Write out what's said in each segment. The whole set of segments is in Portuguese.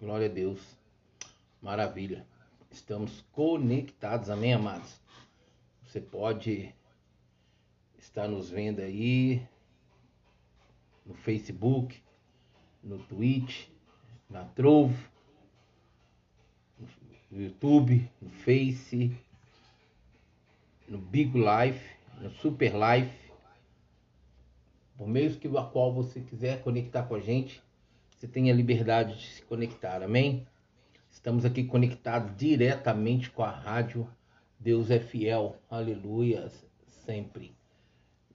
Glória a Deus. Maravilha. Estamos conectados, amém, amados? Você pode estar nos vendo aí no Facebook, no Twitch, na Trovo, no YouTube, no Face, no Big Life, no Super Life, por meio que a qual você quiser conectar com a gente, você tem a liberdade de se conectar, amém? Estamos aqui conectados diretamente com a rádio Deus é Fiel, aleluia, sempre.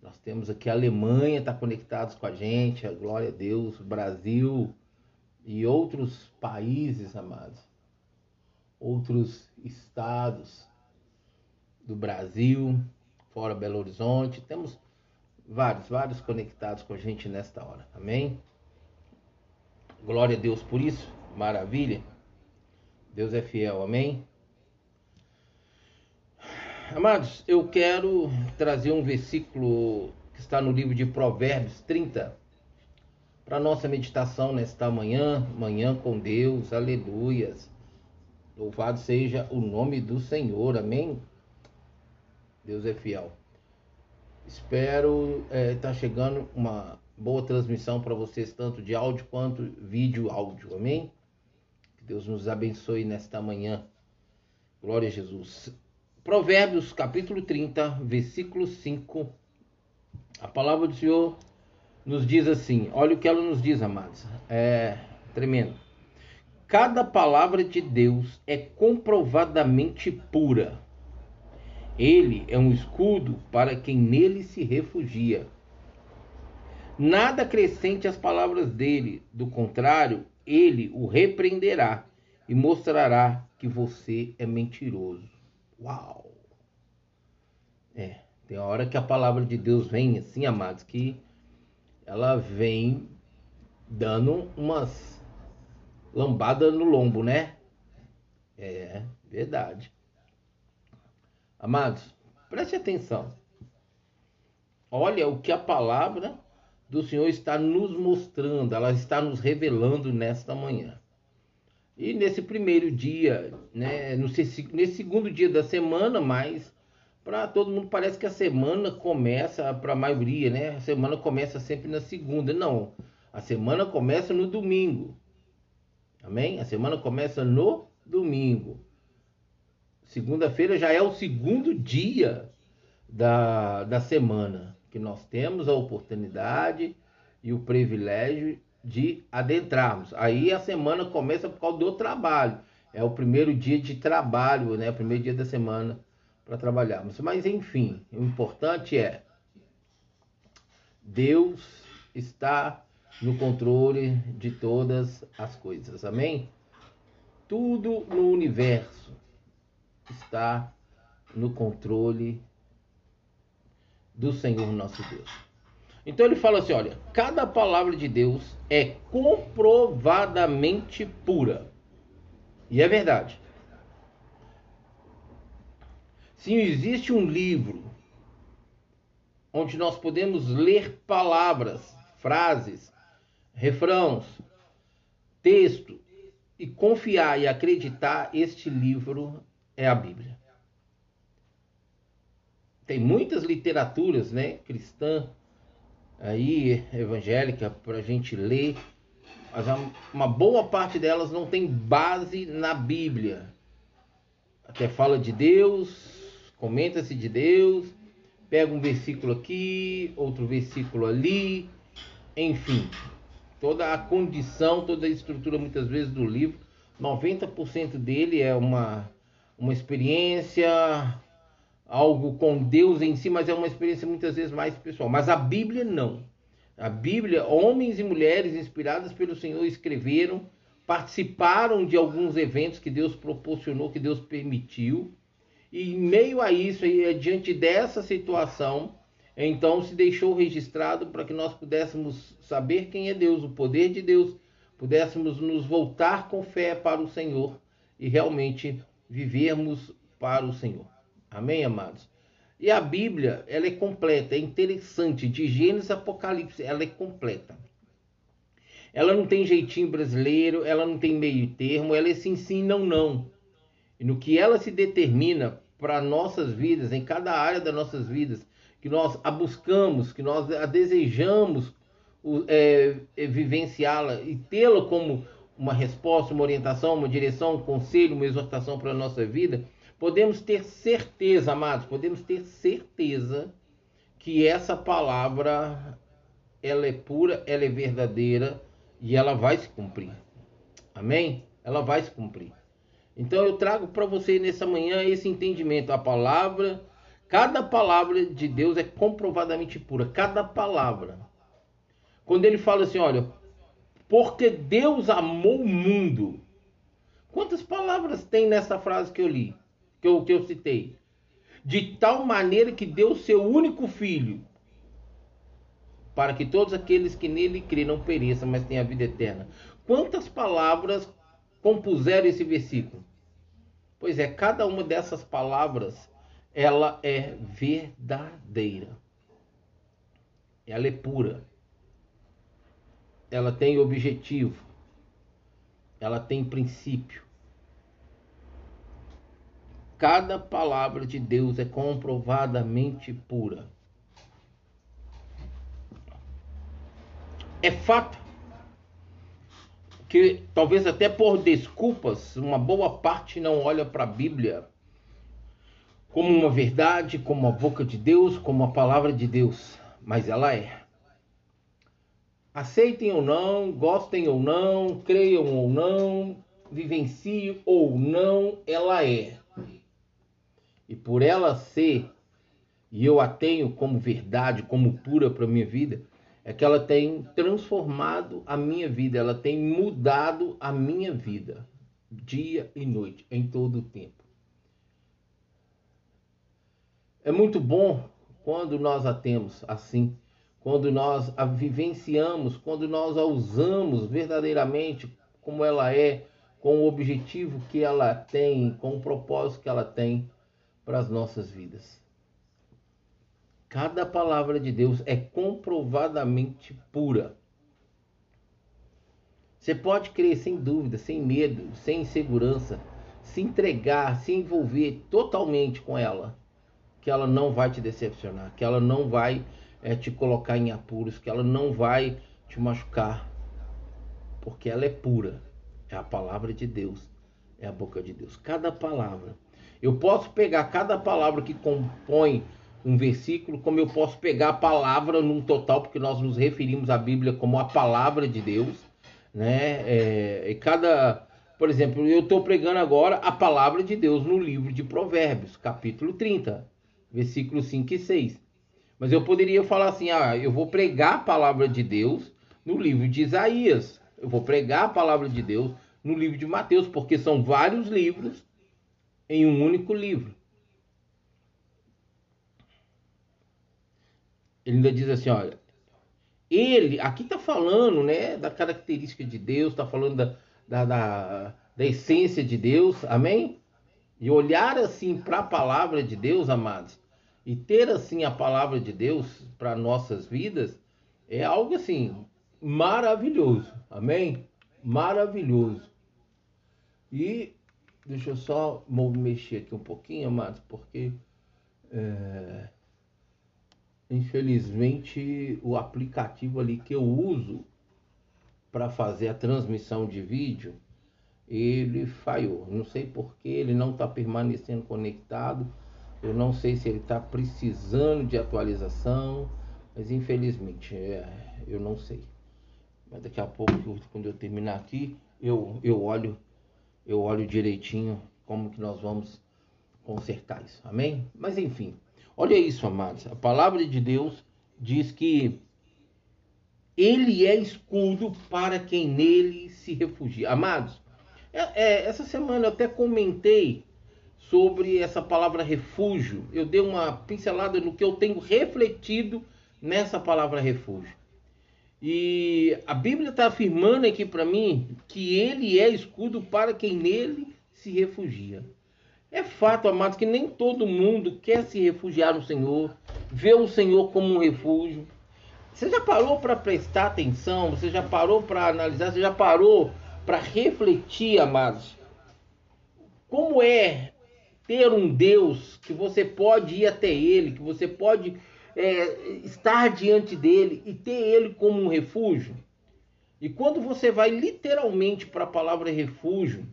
Nós temos aqui a Alemanha, está conectados com a gente, glória a Deus, Brasil e outros países, amados, outros estados do Brasil, fora Belo Horizonte, temos vários, vários conectados com a gente nesta hora, amém? Glória a Deus por isso, maravilha. Deus é fiel, amém? Amados, eu quero trazer um versículo que está no livro de Provérbios 30 para nossa meditação nesta manhã, manhã com Deus, aleluias. Louvado seja o nome do Senhor, amém? Deus é fiel. Espero estar é, tá chegando uma boa transmissão para vocês, tanto de áudio quanto vídeo áudio. Amém? Que Deus nos abençoe nesta manhã. Glória a Jesus. Provérbios capítulo 30, versículo 5. A palavra do Senhor nos diz assim: olha o que ela nos diz, amados. É tremendo. Cada palavra de Deus é comprovadamente pura. Ele é um escudo para quem nele se refugia. Nada acrescente às palavras dele, do contrário, ele o repreenderá e mostrará que você é mentiroso. Uau! É, tem hora que a palavra de Deus vem assim, amados, que ela vem dando umas lambadas no lombo, né? É, verdade. Amados, preste atenção. Olha o que a palavra do Senhor está nos mostrando, ela está nos revelando nesta manhã. E nesse primeiro dia, né, nesse segundo dia da semana, mas para todo mundo parece que a semana começa, para a maioria, né? A semana começa sempre na segunda. Não, a semana começa no domingo. Amém? A semana começa no domingo. Segunda-feira já é o segundo dia da, da semana que nós temos a oportunidade e o privilégio de adentrarmos. Aí a semana começa por causa do trabalho. É o primeiro dia de trabalho, né? O primeiro dia da semana para trabalharmos. Mas enfim, o importante é Deus está no controle de todas as coisas. Amém? Tudo no universo está no controle do Senhor nosso Deus. Então ele fala assim: olha, cada palavra de Deus é comprovadamente pura. E é verdade. Se existe um livro onde nós podemos ler palavras, frases, refrãos, texto e confiar e acreditar, este livro é a Bíblia tem muitas literaturas, né, cristã aí evangélica para a gente ler, mas uma boa parte delas não tem base na Bíblia. Até fala de Deus, comenta-se de Deus, pega um versículo aqui, outro versículo ali, enfim, toda a condição, toda a estrutura muitas vezes do livro, 90% dele é uma uma experiência, algo com Deus em si, mas é uma experiência muitas vezes mais pessoal. Mas a Bíblia não. A Bíblia, homens e mulheres inspirados pelo Senhor escreveram, participaram de alguns eventos que Deus proporcionou, que Deus permitiu. E em meio a isso, e diante dessa situação, então se deixou registrado para que nós pudéssemos saber quem é Deus, o poder de Deus, pudéssemos nos voltar com fé para o Senhor e realmente vivermos para o Senhor. Amém, amados? E a Bíblia, ela é completa, é interessante, de Gênesis a Apocalipse, ela é completa. Ela não tem jeitinho brasileiro, ela não tem meio termo, ela é sim, sim, não, não. E no que ela se determina para nossas vidas, em cada área das nossas vidas, que nós a buscamos, que nós a desejamos é, é, vivenciá-la e tê-la como uma resposta, uma orientação, uma direção, um conselho, uma exortação para a nossa vida, podemos ter certeza, amados, podemos ter certeza que essa palavra ela é pura, ela é verdadeira e ela vai se cumprir. Amém? Ela vai se cumprir. Então eu trago para você nessa manhã esse entendimento. A palavra, cada palavra de Deus é comprovadamente pura. Cada palavra. Quando ele fala assim, olha, porque Deus amou o mundo. Quantas palavras tem nessa frase que eu li, que eu, que eu citei? De tal maneira que deu seu único filho, para que todos aqueles que nele crêem não pereçam, mas tenham a vida eterna. Quantas palavras compuseram esse versículo? Pois é, cada uma dessas palavras, ela é verdadeira. Ela é pura ela tem objetivo, ela tem princípio. Cada palavra de Deus é comprovadamente pura. É fato que talvez até por desculpas, uma boa parte não olha para a Bíblia como uma verdade, como a boca de Deus, como a palavra de Deus, mas ela é aceitem ou não, gostem ou não, creiam ou não, vivenciem ou não, ela é. E por ela ser, e eu a tenho como verdade, como pura para minha vida, é que ela tem transformado a minha vida, ela tem mudado a minha vida, dia e noite, em todo o tempo. É muito bom quando nós a temos assim quando nós a vivenciamos, quando nós a usamos verdadeiramente como ela é, com o objetivo que ela tem, com o propósito que ela tem para as nossas vidas. Cada palavra de Deus é comprovadamente pura. Você pode crer sem dúvida, sem medo, sem insegurança, se entregar, se envolver totalmente com ela, que ela não vai te decepcionar, que ela não vai é, te colocar em apuros, que ela não vai te machucar, porque ela é pura. É a palavra de Deus, é a boca de Deus. Cada palavra. Eu posso pegar cada palavra que compõe um versículo, como eu posso pegar a palavra num total, porque nós nos referimos à Bíblia como a palavra de Deus, né? É, e cada, por exemplo, eu estou pregando agora a palavra de Deus no livro de Provérbios, capítulo 30, versículos 5 e 6. Mas eu poderia falar assim: ah, eu vou pregar a palavra de Deus no livro de Isaías. Eu vou pregar a palavra de Deus no livro de Mateus, porque são vários livros em um único livro. Ele ainda diz assim: olha, ele, aqui está falando né, da característica de Deus, está falando da, da, da, da essência de Deus, amém? E olhar assim para a palavra de Deus, amados, e ter assim a palavra de Deus para nossas vidas é algo assim maravilhoso. Amém? Maravilhoso. E deixa eu só mexer aqui um pouquinho, amados, porque é, infelizmente o aplicativo ali que eu uso para fazer a transmissão de vídeo ele falhou. Não sei porque ele não está permanecendo conectado eu não sei se ele está precisando de atualização, mas infelizmente é, eu não sei. Mas daqui a pouco, quando eu terminar aqui, eu, eu olho, eu olho direitinho como que nós vamos consertar isso. Amém? Mas enfim, olha isso, amados. A palavra de Deus diz que ele é escudo para quem nele se refugia. Amados, é, é, essa semana eu até comentei sobre essa palavra refúgio. Eu dei uma pincelada no que eu tenho refletido nessa palavra refúgio. E a Bíblia está afirmando aqui para mim que ele é escudo para quem nele se refugia. É fato, amados, que nem todo mundo quer se refugiar no Senhor, vê o Senhor como um refúgio. Você já parou para prestar atenção? Você já parou para analisar? Você já parou para refletir, amados? Como é ter um Deus que você pode ir até Ele, que você pode é, estar diante dele e ter Ele como um refúgio? E quando você vai literalmente para a palavra refúgio,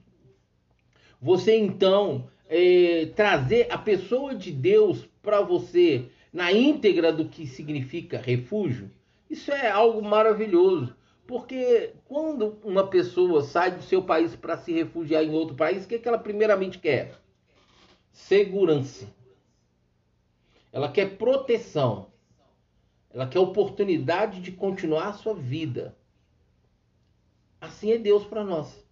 você então é, trazer a pessoa de Deus para você na íntegra do que significa refúgio, isso é algo maravilhoso. Porque quando uma pessoa sai do seu país para se refugiar em outro país, o que, é que ela primeiramente quer? Segurança. Ela quer proteção. Ela quer oportunidade de continuar a sua vida. Assim é Deus para nós.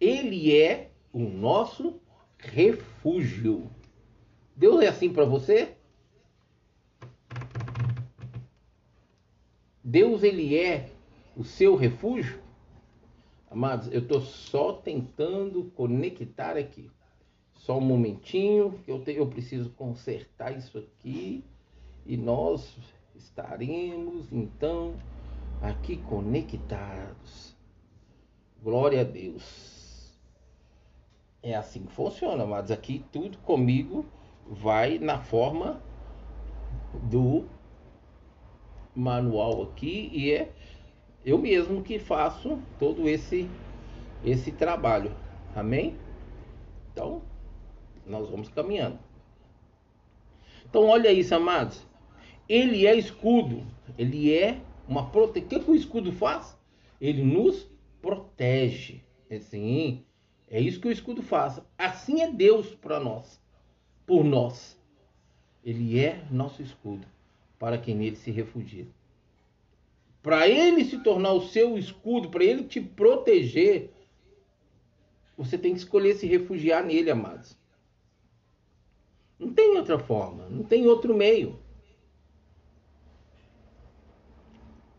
Ele é o nosso refúgio. Deus é assim para você? Deus ele é o seu refúgio? Amados, eu estou só tentando conectar aqui. Só um momentinho, que eu, te, eu preciso consertar isso aqui. E nós estaremos então aqui conectados. Glória a Deus. É assim que funciona, mas aqui tudo comigo vai na forma do manual aqui e é eu mesmo que faço todo esse esse trabalho. Amém? Então, nós vamos caminhando. Então, olha isso, amados. Ele é escudo. Ele é uma proteção. O que, o escudo faz? Ele nos protege. Assim, é isso que o escudo faz. Assim é Deus para nós por nós. Ele é nosso escudo para quem nele se refugia. Para ele se tornar o seu escudo, para ele te proteger, você tem que escolher se refugiar nele, amados. Não tem outra forma, não tem outro meio.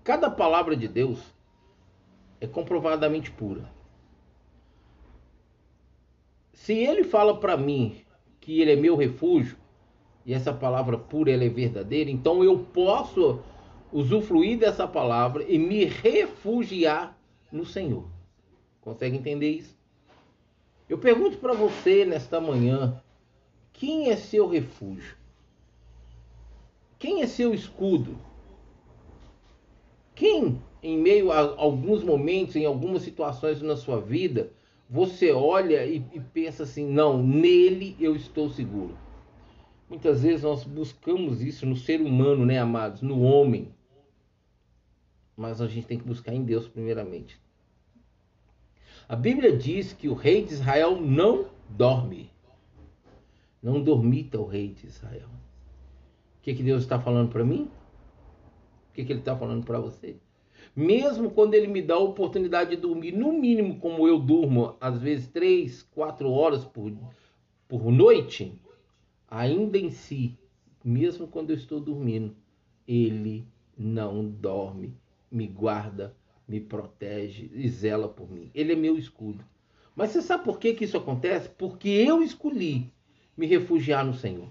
Cada palavra de Deus é comprovadamente pura. Se ele fala para mim que ele é meu refúgio, e essa palavra pura ela é verdadeira, então eu posso usufruir dessa palavra e me refugiar no Senhor. Consegue entender isso? Eu pergunto para você nesta manhã: quem é seu refúgio? Quem é seu escudo? Quem, em meio a alguns momentos, em algumas situações na sua vida, você olha e, e pensa assim: não, nele eu estou seguro. Muitas vezes nós buscamos isso no ser humano, né, amados? No homem. Mas a gente tem que buscar em Deus primeiramente. A Bíblia diz que o rei de Israel não dorme. Não dormita o rei de Israel. O que, que Deus está falando para mim? O que, que Ele está falando para você? mesmo quando ele me dá a oportunidade de dormir, no mínimo como eu durmo, às vezes três, quatro horas por, por noite, ainda em si, mesmo quando eu estou dormindo, ele não dorme, me guarda, me protege e zela por mim. Ele é meu escudo. Mas você sabe por que, que isso acontece? Porque eu escolhi me refugiar no Senhor.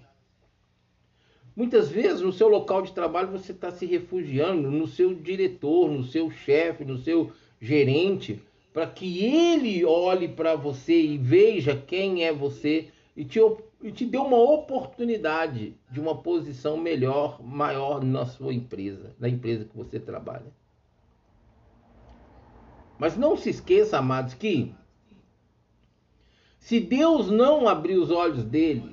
Muitas vezes no seu local de trabalho você está se refugiando no seu diretor, no seu chefe, no seu gerente, para que ele olhe para você e veja quem é você e te, e te dê uma oportunidade de uma posição melhor, maior na sua empresa, na empresa que você trabalha. Mas não se esqueça, amados, que se Deus não abrir os olhos dele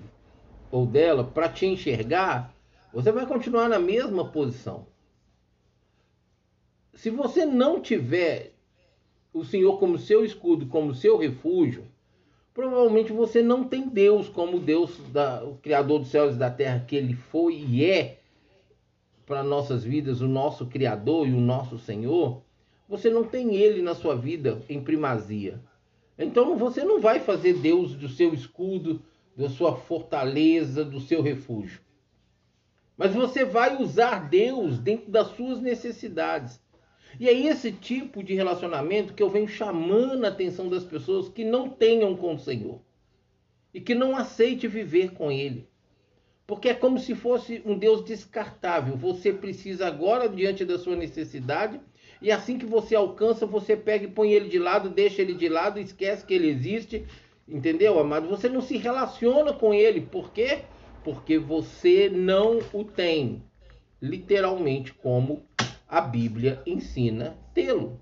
ou dela para te enxergar, você vai continuar na mesma posição. Se você não tiver o Senhor como seu escudo, como seu refúgio, provavelmente você não tem Deus como Deus, da, o Criador dos céus e da terra, que Ele foi e é para nossas vidas, o nosso Criador e o nosso Senhor. Você não tem Ele na sua vida em primazia. Então você não vai fazer Deus do seu escudo, da sua fortaleza, do seu refúgio. Mas você vai usar Deus dentro das suas necessidades. E é esse tipo de relacionamento que eu venho chamando a atenção das pessoas que não tenham com o Senhor e que não aceite viver com Ele. Porque é como se fosse um Deus descartável. Você precisa agora, diante da sua necessidade, e assim que você alcança, você pega e põe ele de lado, deixa ele de lado, esquece que ele existe. Entendeu, amado? Você não se relaciona com ele. Por quê? Porque você não o tem. Literalmente, como a Bíblia ensina tê-lo.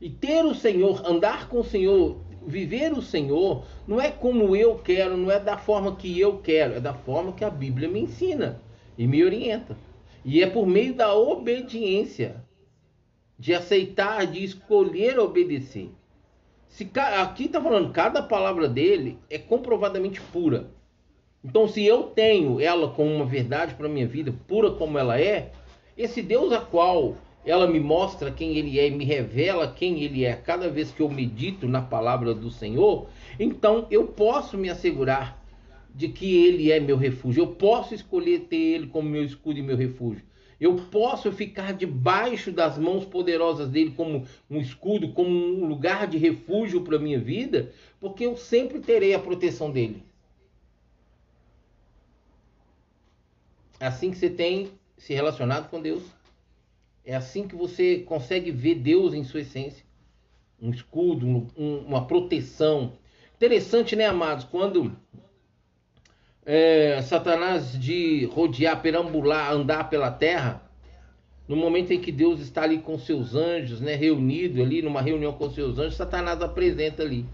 E ter o Senhor, andar com o Senhor, viver o Senhor, não é como eu quero, não é da forma que eu quero, é da forma que a Bíblia me ensina e me orienta. E é por meio da obediência, de aceitar, de escolher obedecer. Se, aqui está falando, cada palavra dele é comprovadamente pura. Então, se eu tenho ela como uma verdade para minha vida, pura como ela é, esse Deus a qual ela me mostra quem ele é, me revela quem ele é cada vez que eu medito na palavra do Senhor, então eu posso me assegurar de que ele é meu refúgio. Eu posso escolher ter ele como meu escudo e meu refúgio. Eu posso ficar debaixo das mãos poderosas dele como um escudo, como um lugar de refúgio para minha vida, porque eu sempre terei a proteção dele. Assim que você tem se relacionado com Deus. É assim que você consegue ver Deus em sua essência. Um escudo, um, uma proteção. Interessante, né, amados? Quando é, Satanás de rodear, perambular, andar pela terra, no momento em que Deus está ali com seus anjos, né, reunido ali numa reunião com seus anjos, Satanás apresenta ali.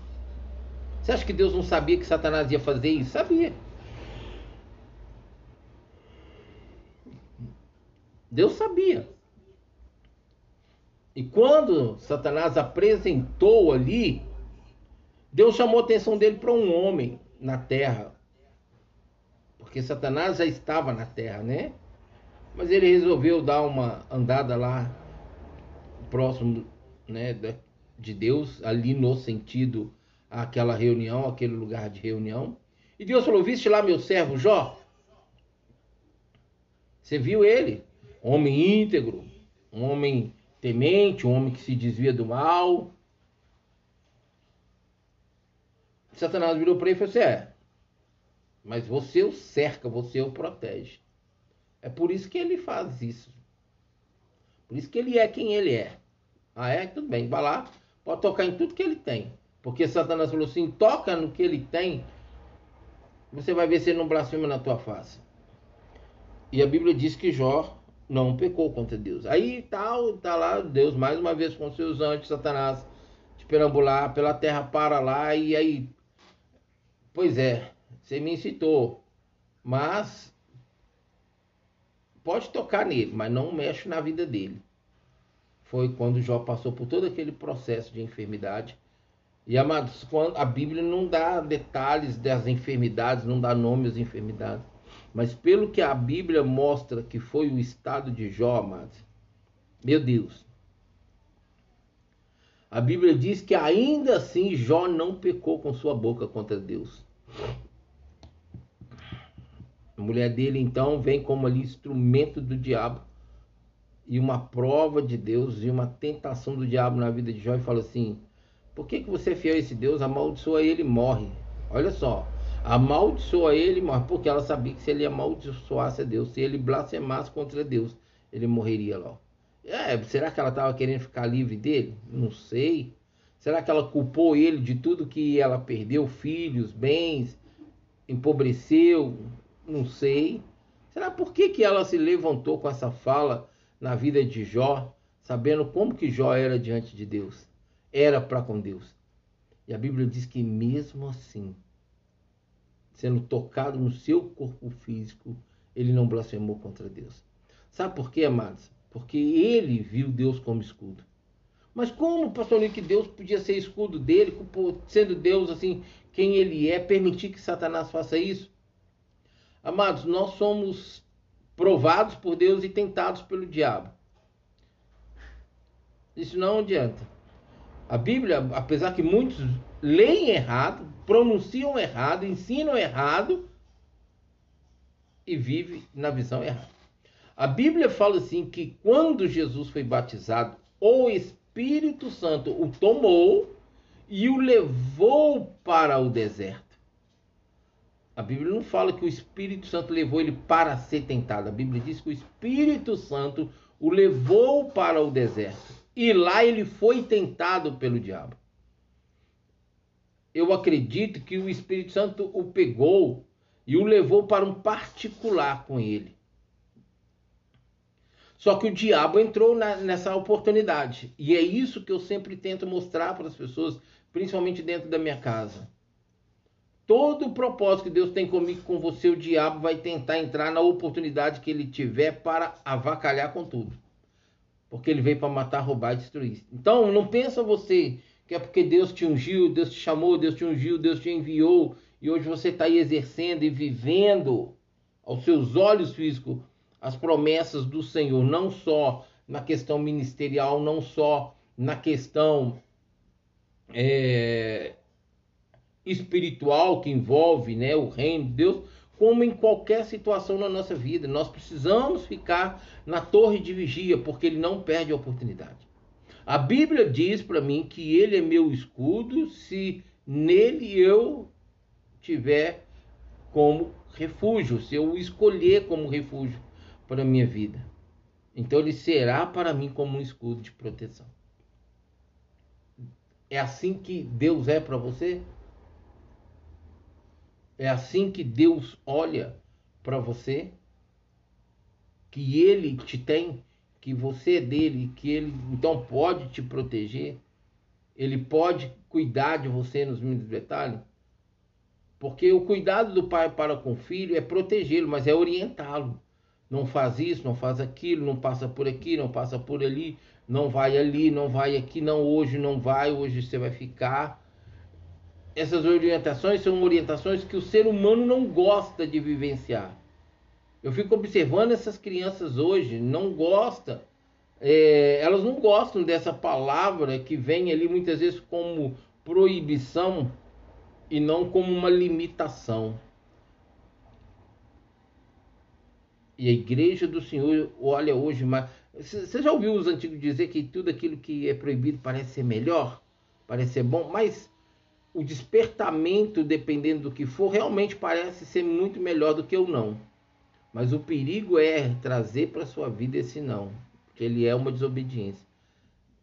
Você acha que Deus não sabia que Satanás ia fazer isso? Sabia. Deus sabia. E quando Satanás apresentou ali, Deus chamou a atenção dele para um homem na terra. Porque Satanás já estava na terra, né? Mas ele resolveu dar uma andada lá próximo, né, de Deus, ali no sentido aquela reunião, aquele lugar de reunião. E Deus falou: "Viste lá meu servo Jó? Você viu ele? Homem íntegro, um homem temente, um homem que se desvia do mal. Satanás virou para ele e falou assim: É, mas você o cerca, você o protege. É por isso que ele faz isso. Por isso que ele é quem ele é. Ah, é? Tudo bem, vai lá, pode tocar em tudo que ele tem. Porque Satanás falou assim: toca no que ele tem, você vai ver se ele não blasfema na tua face. E a Bíblia diz que Jó não pecou contra Deus. Aí tal, tá lá Deus mais uma vez com seus anjos, Satanás, de perambular pela terra para lá e aí, pois é, você me incitou, mas pode tocar nele, mas não mexe na vida dele. Foi quando Jó passou por todo aquele processo de enfermidade. E amados, quando a Bíblia não dá detalhes das enfermidades, não dá nome às enfermidades. Mas pelo que a Bíblia mostra que foi o estado de Jó, amados, meu Deus. A Bíblia diz que ainda assim Jó não pecou com sua boca contra Deus. A mulher dele então vem como ali instrumento do diabo e uma prova de Deus e uma tentação do diabo na vida de Jó e fala assim: Por que, que você é fiel a esse Deus? Amaldiçoa ele e morre. Olha só, amaldiçoa ele, mas porque ela sabia que se ele amaldiçoasse a Deus, se ele blasfemasse contra Deus, ele morreria lá. É, será que ela estava querendo ficar livre dele? Não sei. Será que ela culpou ele de tudo que ela perdeu, filhos, bens, empobreceu? Não sei. Será por que, que ela se levantou com essa fala na vida de Jó, sabendo como que Jó era diante de Deus? Era para com Deus. E a Bíblia diz que mesmo assim, sendo tocado no seu corpo físico, ele não blasfemou contra Deus. Sabe por quê, amados? Porque ele viu Deus como escudo. Mas como, pastor que Deus podia ser escudo dele, sendo Deus assim, quem ele é, permitir que Satanás faça isso? Amados, nós somos provados por Deus e tentados pelo diabo. Isso não adianta. A Bíblia, apesar que muitos leem errado, pronunciam errado, ensinam errado e vivem na visão errada. A Bíblia fala assim que quando Jesus foi batizado, o Espírito Santo o tomou e o levou para o deserto. A Bíblia não fala que o Espírito Santo levou ele para ser tentado. A Bíblia diz que o Espírito Santo o levou para o deserto. E lá ele foi tentado pelo diabo. Eu acredito que o Espírito Santo o pegou e o levou para um particular com ele. Só que o diabo entrou na, nessa oportunidade. E é isso que eu sempre tento mostrar para as pessoas, principalmente dentro da minha casa. Todo o propósito que Deus tem comigo, com você, o diabo vai tentar entrar na oportunidade que ele tiver para avacalhar com tudo. Porque ele veio para matar, roubar e destruir. Então, não pensa você que é porque Deus te ungiu, Deus te chamou, Deus te ungiu, Deus te enviou e hoje você está aí exercendo e vivendo aos seus olhos físicos as promessas do Senhor, não só na questão ministerial, não só na questão é, espiritual que envolve né, o reino de Deus, como em qualquer situação na nossa vida. Nós precisamos ficar na torre de vigia, porque ele não perde a oportunidade. A Bíblia diz para mim que ele é meu escudo se nele eu tiver como refúgio, se eu o escolher como refúgio para a minha vida. Então ele será para mim como um escudo de proteção. É assim que Deus é para você? É assim que Deus olha para você? Que ele te tem, que você é dele, que ele então pode te proteger? Ele pode cuidar de você nos mínimos detalhes? Porque o cuidado do pai para com o filho é protegê-lo, mas é orientá-lo. Não faz isso, não faz aquilo, não passa por aqui, não passa por ali, não vai ali, não vai aqui, não hoje, não vai, hoje você vai ficar. Essas orientações são orientações que o ser humano não gosta de vivenciar. Eu fico observando essas crianças hoje, não gosta, é, elas não gostam dessa palavra que vem ali muitas vezes como proibição e não como uma limitação. E a igreja do Senhor olha hoje, mas você já ouviu os antigos dizer que tudo aquilo que é proibido parece ser melhor, parece ser bom, mas o despertamento, dependendo do que for, realmente parece ser muito melhor do que o não. Mas o perigo é trazer para sua vida esse não, porque ele é uma desobediência.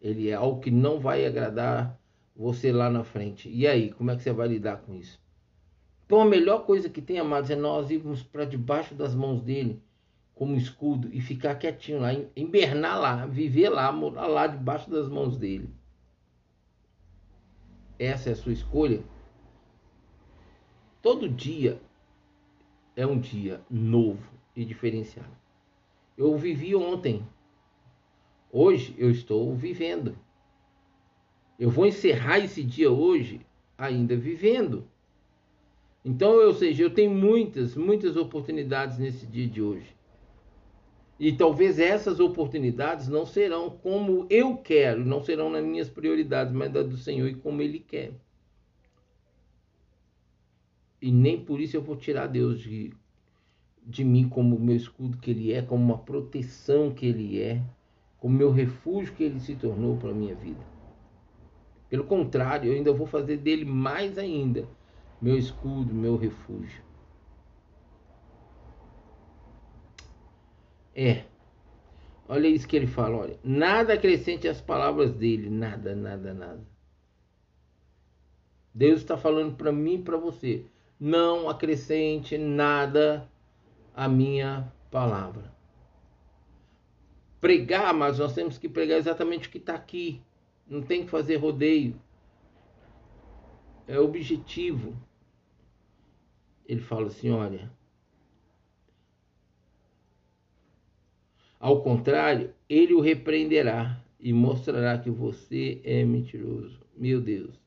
Ele é algo que não vai agradar você lá na frente. E aí, como é que você vai lidar com isso? Então a melhor coisa que tem, amados, é nós irmos para debaixo das mãos dele como escudo e ficar quietinho lá, embernar lá, viver lá, morar lá debaixo das mãos dele. Essa é a sua escolha. Todo dia é um dia novo e diferenciado. Eu vivi ontem. Hoje eu estou vivendo. Eu vou encerrar esse dia hoje ainda vivendo. Então, ou seja, eu tenho muitas, muitas oportunidades nesse dia de hoje. E talvez essas oportunidades não serão como eu quero, não serão nas minhas prioridades, mas da do Senhor e como Ele quer. E nem por isso eu vou tirar Deus de, de mim como meu escudo que Ele é, como uma proteção que Ele é, como meu refúgio que Ele se tornou para a minha vida. Pelo contrário, eu ainda vou fazer dele mais ainda meu escudo, meu refúgio. É. Olha isso que ele fala, olha. Nada acrescente às palavras dele, nada, nada, nada. Deus está falando para mim e para você. Não acrescente nada à minha palavra. Pregar, mas nós temos que pregar exatamente o que está aqui. Não tem que fazer rodeio. É objetivo. Ele fala assim: olha. Ao contrário, ele o repreenderá e mostrará que você é mentiroso. Meu Deus.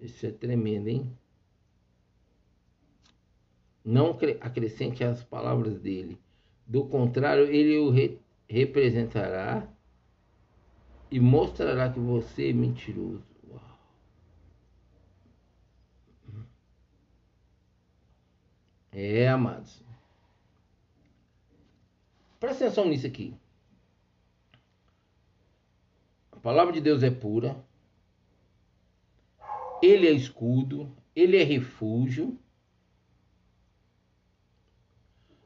Isso é tremendo, hein? Não acrescente as palavras dele. Do contrário, ele o re representará e mostrará que você é mentiroso. Uau. É, amados. Presta atenção nisso aqui. A palavra de Deus é pura. Ele é escudo, ele é refúgio.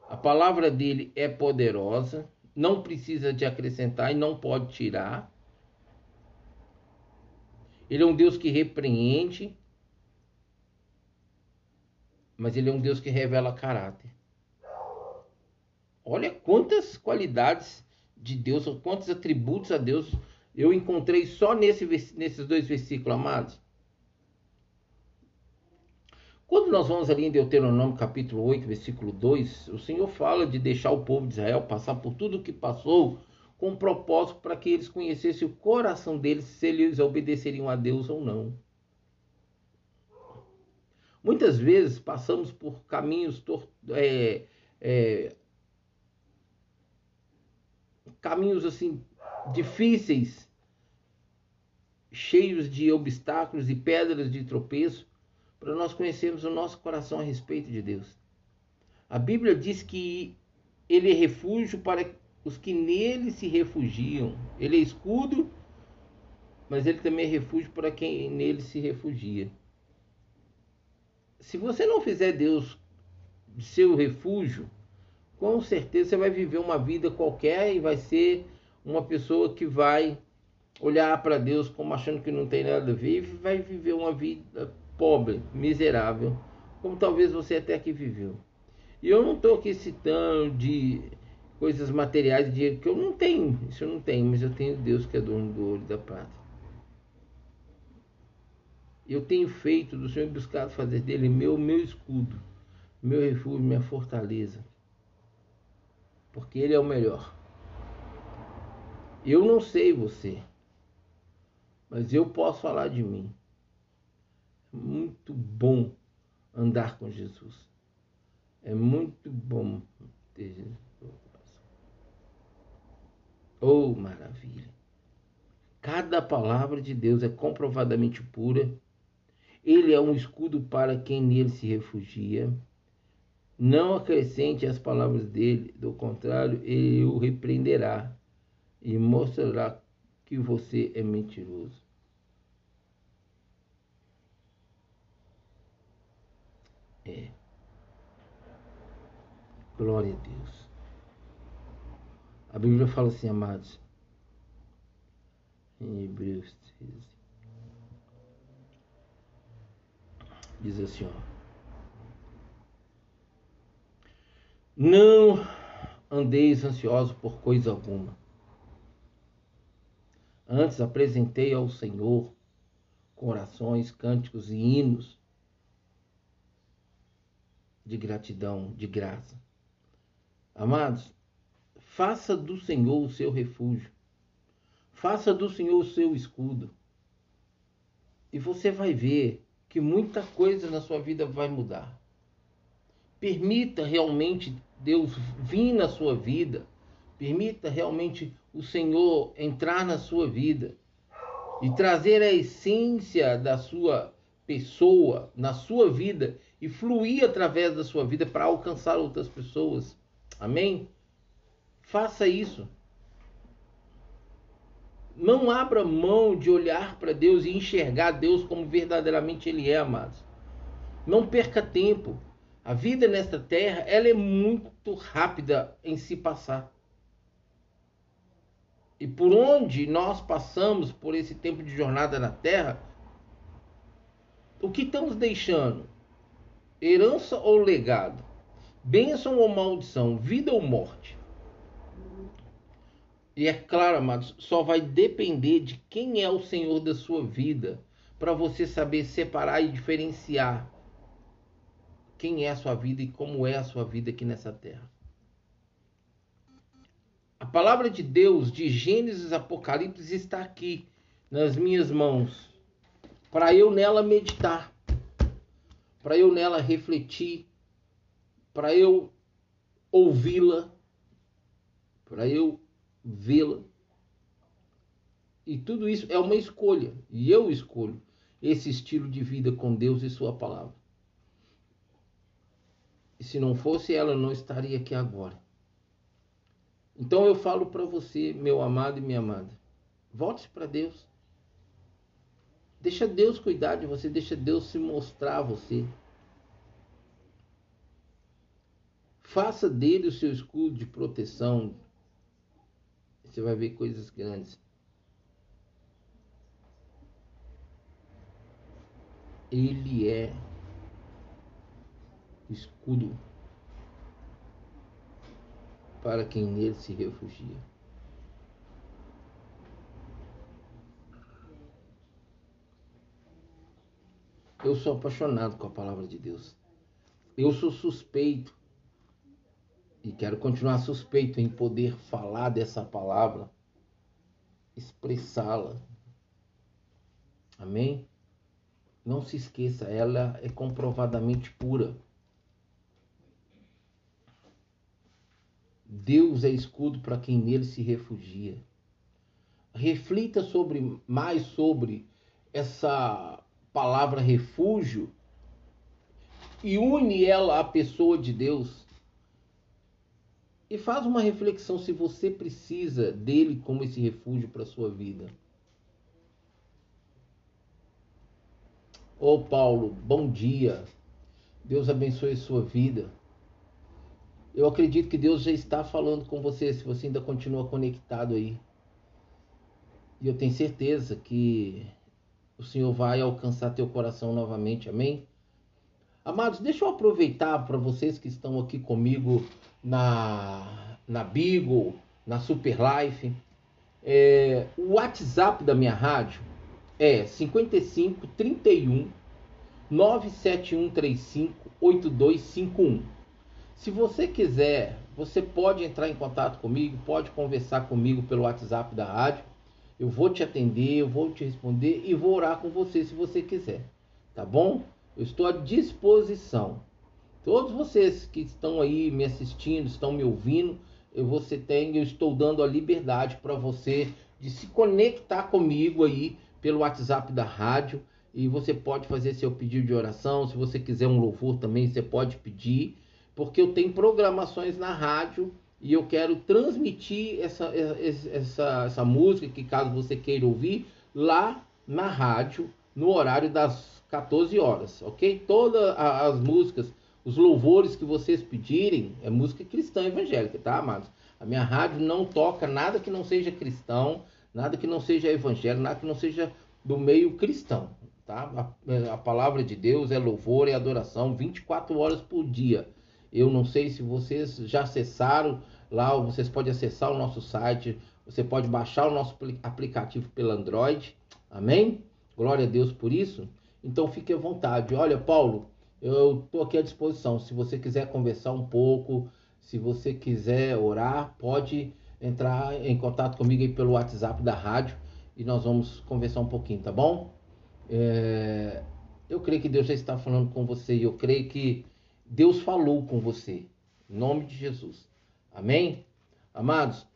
A palavra dele é poderosa, não precisa de acrescentar e não pode tirar. Ele é um Deus que repreende, mas ele é um Deus que revela caráter. Olha quantas qualidades de Deus, quantos atributos a Deus eu encontrei só nesse, nesses dois versículos, amados. Quando nós vamos ali em Deuteronômio capítulo 8, versículo 2, o Senhor fala de deixar o povo de Israel passar por tudo o que passou com um propósito para que eles conhecessem o coração deles, se eles obedeceriam a Deus ou não. Muitas vezes passamos por caminhos é, é, caminhos assim difíceis, cheios de obstáculos e pedras de tropeço, para nós conhecermos o nosso coração a respeito de Deus. A Bíblia diz que ele é refúgio para os que nele se refugiam. Ele é escudo, mas ele também é refúgio para quem nele se refugia. Se você não fizer Deus seu refúgio, com certeza você vai viver uma vida qualquer e vai ser uma pessoa que vai olhar para Deus como achando que não tem nada a ver e vai viver uma vida pobre, miserável, como talvez você até aqui viveu. E eu não estou aqui citando de coisas materiais, de dinheiro, que eu não tenho, isso eu não tenho, mas eu tenho Deus que é dono do ouro e da prata. Eu tenho feito do Senhor buscado fazer dele meu, meu escudo, meu refúgio, minha fortaleza. Porque ele é o melhor. Eu não sei você, mas eu posso falar de mim muito bom andar com Jesus. É muito bom ter Jesus. Oh, maravilha! Cada palavra de Deus é comprovadamente pura. Ele é um escudo para quem nele se refugia. Não acrescente as palavras dele, do contrário, ele o repreenderá e mostrará que você é mentiroso. É. Glória a Deus. A Bíblia fala assim, amados, em Hebreus 13. Diz assim, ó. Não andeis ansiosos por coisa alguma. Antes apresentei ao Senhor corações, cânticos e hinos de gratidão, de graça. Amados, faça do Senhor o seu refúgio. Faça do Senhor o seu escudo. E você vai ver que muita coisa na sua vida vai mudar. Permita realmente Deus vir na sua vida. Permita realmente o Senhor entrar na sua vida e trazer a essência da sua pessoa, na sua vida e fluir através da sua vida para alcançar outras pessoas. Amém? Faça isso. Não abra mão de olhar para Deus e enxergar Deus como verdadeiramente Ele é, amados. Não perca tempo. A vida nesta terra ela é muito rápida em se passar. E por onde nós passamos por esse tempo de jornada na terra, o que estamos deixando? herança ou legado, bênção ou maldição, vida ou morte. E é claro, amados, só vai depender de quem é o Senhor da sua vida para você saber separar e diferenciar quem é a sua vida e como é a sua vida aqui nessa terra. A palavra de Deus de Gênesis Apocalipse está aqui nas minhas mãos para eu nela meditar para eu nela refletir, para eu ouvi-la, para eu vê-la. E tudo isso é uma escolha, e eu escolho esse estilo de vida com Deus e Sua palavra. E se não fosse ela, eu não estaria aqui agora. Então eu falo para você, meu amado e minha amada, Volte para Deus. Deixa Deus cuidar de você, deixa Deus se mostrar a você. Faça dele o seu escudo de proteção. Você vai ver coisas grandes. Ele é escudo para quem nele se refugia. Eu sou apaixonado com a palavra de Deus. Eu sou suspeito e quero continuar suspeito em poder falar dessa palavra, expressá-la. Amém? Não se esqueça, ela é comprovadamente pura. Deus é escudo para quem nele se refugia. Reflita sobre mais sobre essa palavra refúgio e une ela à pessoa de Deus. E faz uma reflexão se você precisa dele como esse refúgio para sua vida. Ô Paulo, bom dia. Deus abençoe sua vida. Eu acredito que Deus já está falando com você, se você ainda continua conectado aí. E eu tenho certeza que o Senhor vai alcançar teu coração novamente, amém? Amados, deixa eu aproveitar para vocês que estão aqui comigo na, na Bigo, na Super Life. É, o WhatsApp da minha rádio é 55 31 97135 8251. Se você quiser, você pode entrar em contato comigo, pode conversar comigo pelo WhatsApp da rádio. Eu vou te atender, eu vou te responder e vou orar com você se você quiser. Tá bom? Eu estou à disposição. Todos vocês que estão aí me assistindo, estão me ouvindo, eu você tem, eu estou dando a liberdade para você de se conectar comigo aí pelo WhatsApp da rádio e você pode fazer seu pedido de oração. Se você quiser um louvor também, você pode pedir, porque eu tenho programações na rádio e eu quero transmitir essa, essa, essa música que caso você queira ouvir lá na rádio no horário das 14 horas, ok? Todas as músicas, os louvores que vocês pedirem é música cristã evangélica, tá, amados? A minha rádio não toca nada que não seja cristão, nada que não seja evangélico, nada que não seja do meio cristão, tá? A, a palavra de Deus é louvor e adoração 24 horas por dia. Eu não sei se vocês já acessaram Lá vocês podem acessar o nosso site, você pode baixar o nosso aplicativo pelo Android. Amém? Glória a Deus por isso. Então fique à vontade. Olha, Paulo, eu estou aqui à disposição. Se você quiser conversar um pouco, se você quiser orar, pode entrar em contato comigo aí pelo WhatsApp da rádio e nós vamos conversar um pouquinho, tá bom? É... Eu creio que Deus já está falando com você e eu creio que Deus falou com você. Em nome de Jesus. Amém? Amados,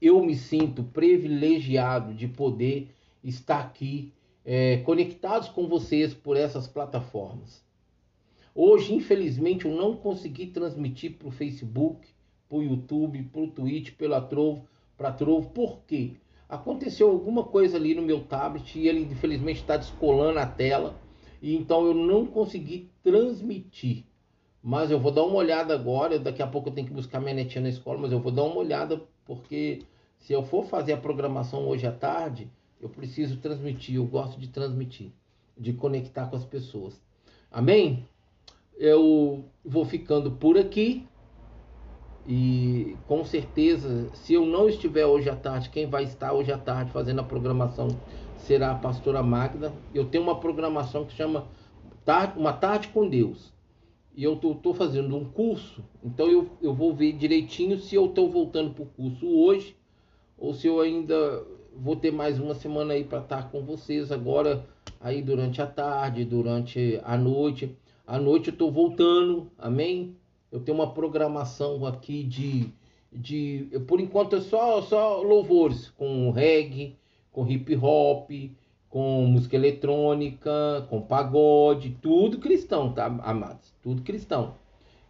eu me sinto privilegiado de poder estar aqui é, conectados com vocês por essas plataformas. Hoje, infelizmente, eu não consegui transmitir para o Facebook, para o YouTube, para o Twitch, pela Trovo, para Trovo. Por quê? Aconteceu alguma coisa ali no meu tablet e ele, infelizmente, está descolando a tela. E então eu não consegui transmitir. Mas eu vou dar uma olhada agora. Daqui a pouco eu tenho que buscar minha netinha na escola, mas eu vou dar uma olhada porque se eu for fazer a programação hoje à tarde, eu preciso transmitir. Eu gosto de transmitir, de conectar com as pessoas. Amém? Eu vou ficando por aqui. E com certeza, se eu não estiver hoje à tarde, quem vai estar hoje à tarde fazendo a programação será a pastora Magda. Eu tenho uma programação que chama Uma Tarde com Deus e eu estou fazendo um curso, então eu, eu vou ver direitinho se eu estou voltando para o curso hoje ou se eu ainda vou ter mais uma semana aí para estar com vocês agora aí durante a tarde, durante a noite. À noite eu estou voltando, amém? Eu tenho uma programação aqui de, de por enquanto é só, só louvores com reggae, com hip hop, com música eletrônica, com pagode, tudo cristão, tá, amados? Tudo cristão.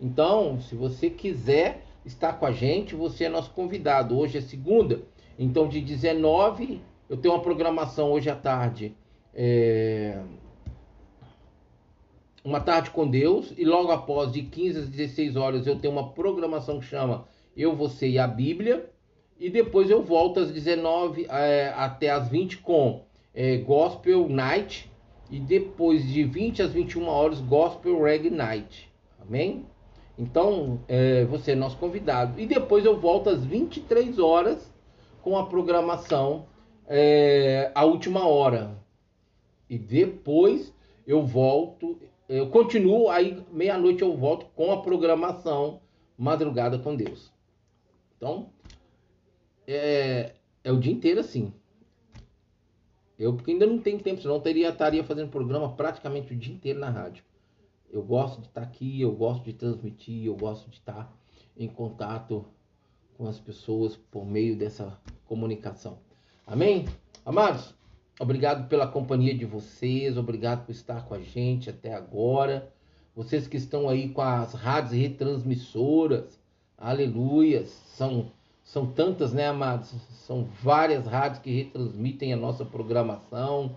Então, se você quiser estar com a gente, você é nosso convidado. Hoje é segunda, Então, de 19, eu tenho uma programação hoje à tarde. É... Uma tarde com Deus, e logo após, de 15 às 16 horas, eu tenho uma programação que chama Eu, Você e a Bíblia. E depois eu volto às 19 é, até às 20 com é, Gospel Night. E depois de 20 às 21 horas, Gospel Reggae Night. Amém? Então, é, você é nosso convidado. E depois eu volto às 23 horas com a programação é, a última hora. E depois eu volto, eu continuo, aí meia-noite eu volto com a programação Madrugada com Deus. Então, é, é o dia inteiro assim. Eu porque ainda não tenho tempo, senão eu teria, estaria fazendo programa praticamente o dia inteiro na rádio. Eu gosto de estar aqui, eu gosto de transmitir, eu gosto de estar em contato com as pessoas por meio dessa comunicação. Amém? Amados, obrigado pela companhia de vocês, obrigado por estar com a gente até agora. Vocês que estão aí com as rádios retransmissoras, aleluia, são, são tantas, né, amados? São várias rádios que retransmitem a nossa programação.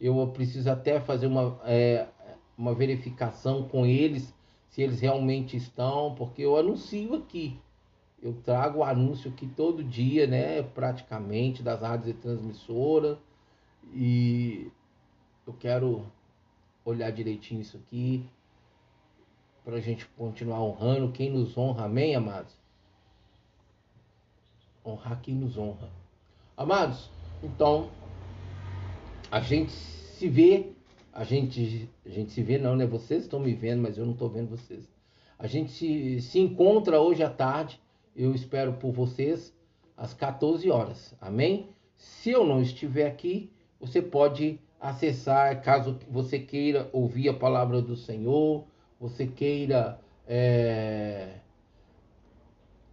Eu preciso até fazer uma, é, uma verificação com eles, se eles realmente estão, porque eu anuncio aqui. Eu trago o anúncio aqui todo dia, né? Praticamente, das rádios e transmissoras. E eu quero olhar direitinho isso aqui. Para a gente continuar honrando quem nos honra. Amém, amados? Honrar quem nos honra. Amados, então, a gente se vê. A gente, a gente se vê, não, né? Vocês estão me vendo, mas eu não estou vendo vocês. A gente se, se encontra hoje à tarde eu espero por vocês às 14 horas. Amém? Se eu não estiver aqui, você pode acessar, caso você queira ouvir a palavra do Senhor, você queira é,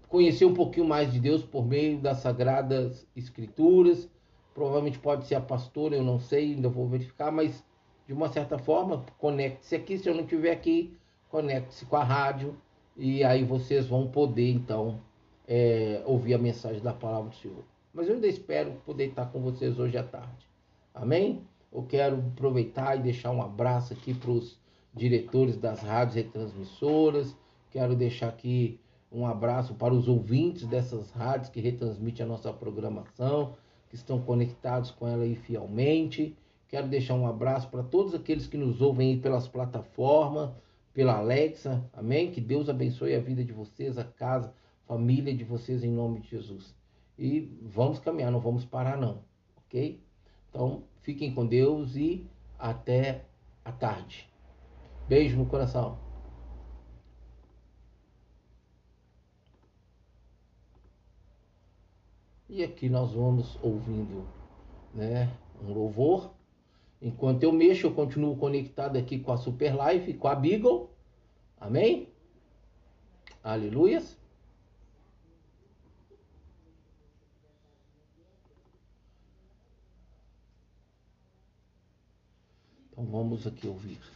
conhecer um pouquinho mais de Deus por meio das Sagradas Escrituras. Provavelmente pode ser a pastora, eu não sei, ainda vou verificar, mas de uma certa forma, conecte-se aqui. Se eu não estiver aqui, conecte-se com a rádio e aí vocês vão poder então é, ouvir a mensagem da palavra do Senhor. Mas eu ainda espero poder estar com vocês hoje à tarde. Amém? Eu quero aproveitar e deixar um abraço aqui para os diretores das rádios retransmissoras. Quero deixar aqui um abraço para os ouvintes dessas rádios que retransmitem a nossa programação, que estão conectados com ela aí fielmente. Quero deixar um abraço para todos aqueles que nos ouvem aí pelas plataformas, pela Alexa. Amém? Que Deus abençoe a vida de vocês, a casa família de vocês em nome de Jesus. E vamos caminhar, não vamos parar não, ok? Então, fiquem com Deus e até a tarde. Beijo no coração. E aqui nós vamos ouvindo, né, um louvor. Enquanto eu mexo, eu continuo conectado aqui com a Super Life, com a Beagle. Amém? Aleluias. Então vamos aqui ouvir.